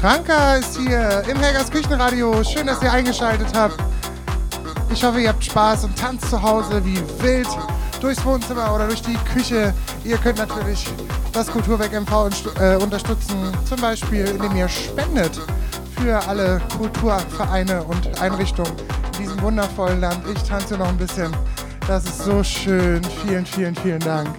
Franka ist hier im Helgas Küchenradio. Schön, dass ihr eingeschaltet habt. Ich hoffe, ihr habt Spaß und tanzt zu Hause wie wild durchs Wohnzimmer oder durch die Küche. Ihr könnt natürlich das Kulturwerk MV äh, unterstützen, zum Beispiel indem ihr spendet für alle Kulturvereine und Einrichtungen in diesem wundervollen Land. Ich tanze noch ein bisschen. Das ist so schön. Vielen, vielen, vielen Dank.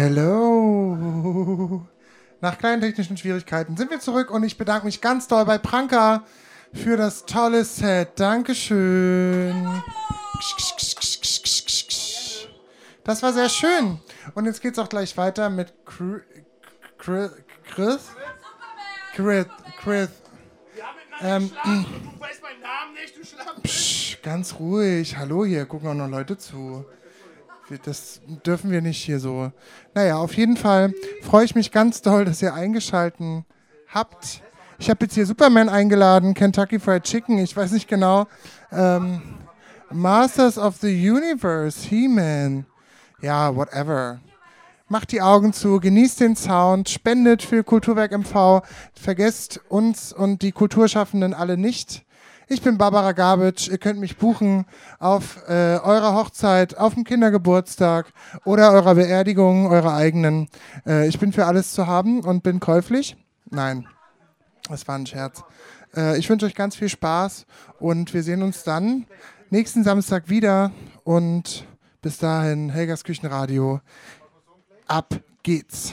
Hello. Nach kleinen technischen Schwierigkeiten sind wir zurück und ich bedanke mich ganz doll bei Pranka für das tolle Set. Dankeschön. Das war sehr schön. Und jetzt geht es auch gleich weiter mit Chris. Chris? Chris? Chris. Ähm, du weißt meinen Namen nicht, du Schlampe. Psch, ganz ruhig. Hallo hier, gucken auch noch Leute zu. Das dürfen wir nicht hier so. Naja, auf jeden Fall freue ich mich ganz doll, dass ihr eingeschalten habt. Ich habe jetzt hier Superman eingeladen, Kentucky Fried Chicken, ich weiß nicht genau. Ähm, Masters of the Universe, He-Man. Ja, whatever. Macht die Augen zu, genießt den Sound, spendet für Kulturwerk MV, vergesst uns und die Kulturschaffenden alle nicht. Ich bin Barbara Gabitsch. Ihr könnt mich buchen auf äh, eurer Hochzeit, auf dem Kindergeburtstag oder eurer Beerdigung, eurer eigenen. Äh, ich bin für alles zu haben und bin käuflich. Nein, das war ein Scherz. Äh, ich wünsche euch ganz viel Spaß und wir sehen uns dann nächsten Samstag wieder. Und bis dahin, Helgas Küchenradio. Ab geht's.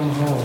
Come home.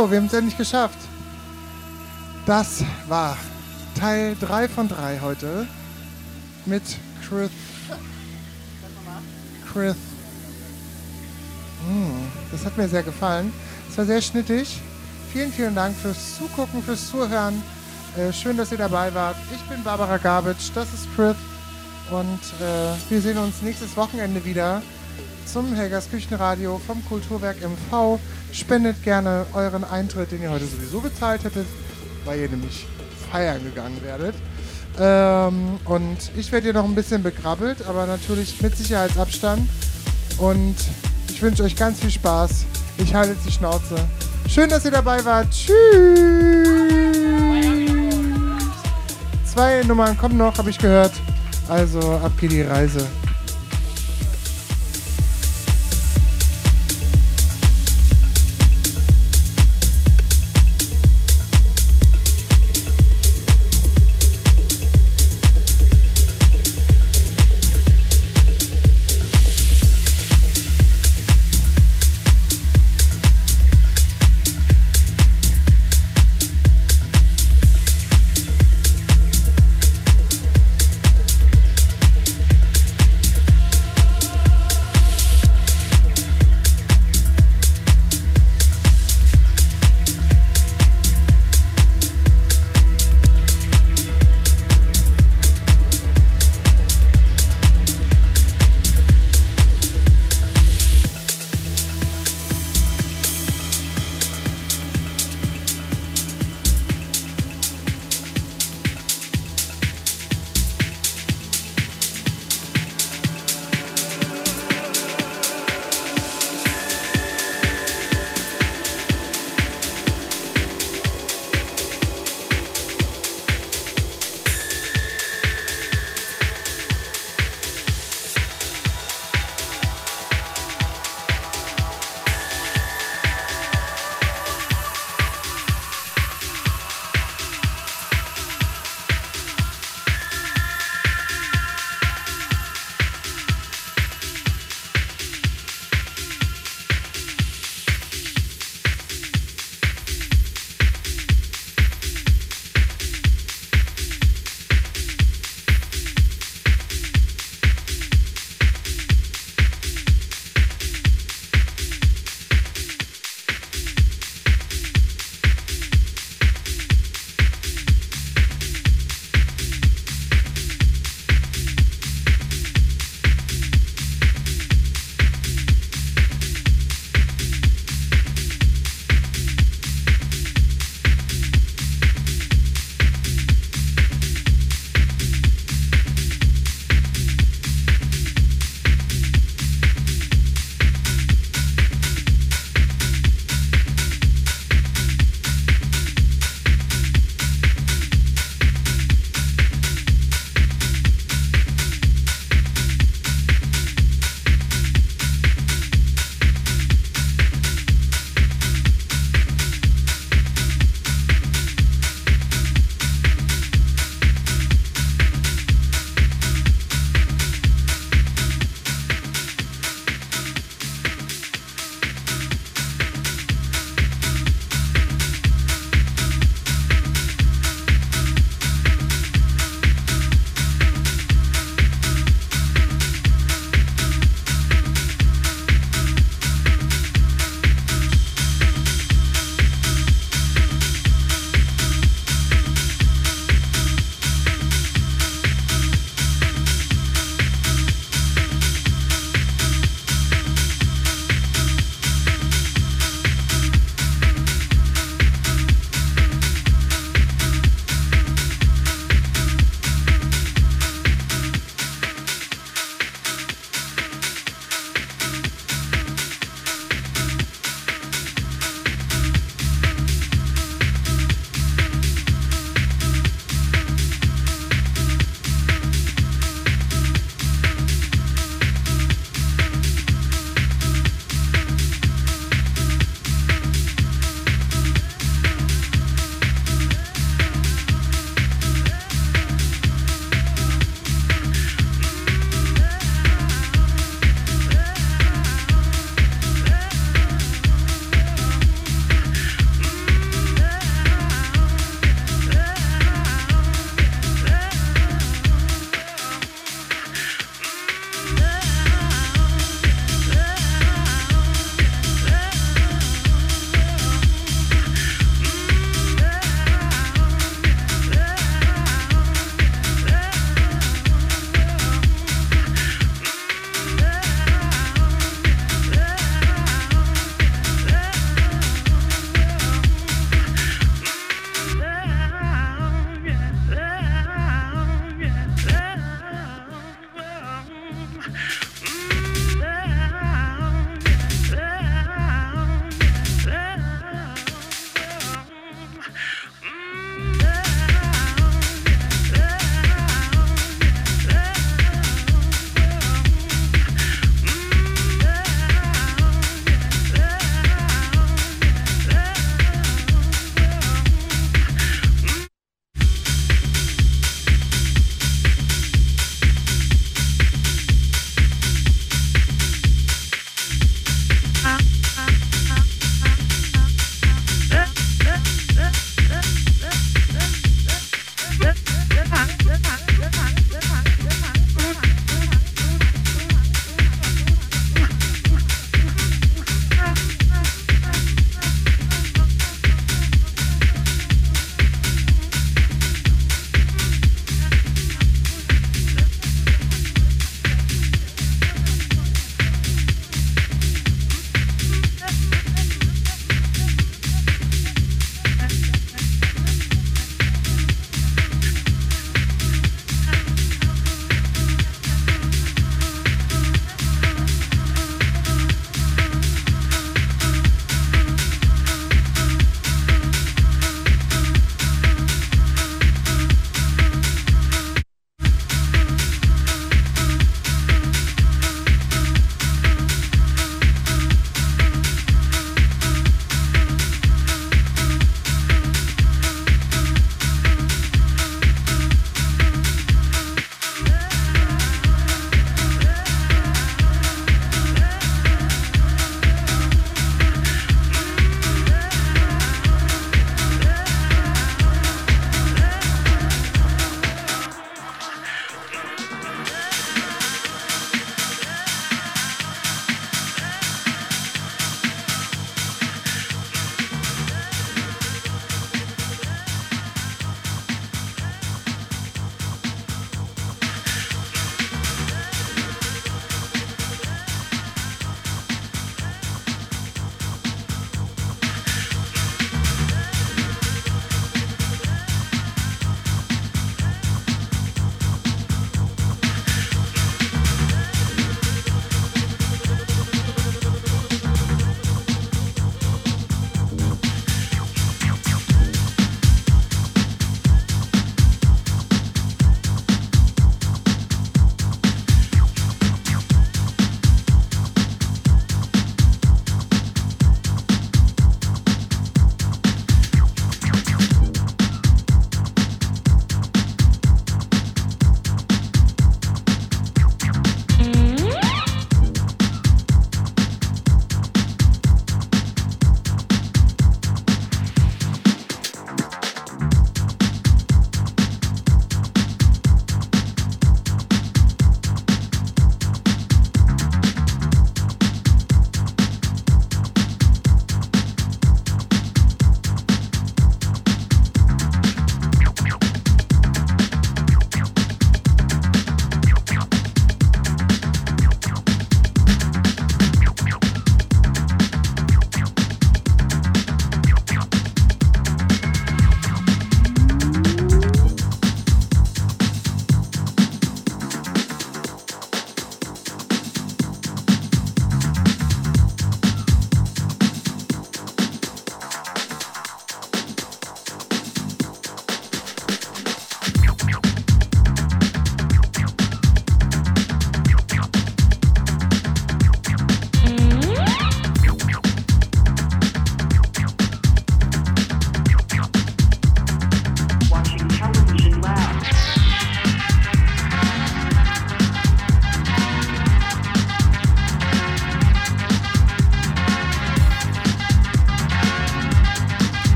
Hello. Wir haben es endlich geschafft. Das war Teil 3 von 3 heute mit Chris. Chris. Mm, das hat mir sehr gefallen. Es war sehr schnittig. Vielen, vielen Dank fürs Zugucken, fürs Zuhören. Äh, schön, dass ihr dabei wart. Ich bin Barbara Garbage, das ist Chris. Und äh, wir sehen uns nächstes Wochenende wieder zum Helgas Küchenradio vom Kulturwerk MV. Spendet gerne euren Eintritt, den ihr heute sowieso bezahlt hättet, weil ihr nämlich feiern gegangen werdet. Ähm, und ich werde hier noch ein bisschen begrabbelt, aber natürlich mit Sicherheitsabstand. Und ich wünsche euch ganz viel Spaß. Ich halte die Schnauze. Schön, dass ihr dabei wart. Tschüss. Zwei Nummern kommen noch, habe ich gehört. Also ab geht die Reise.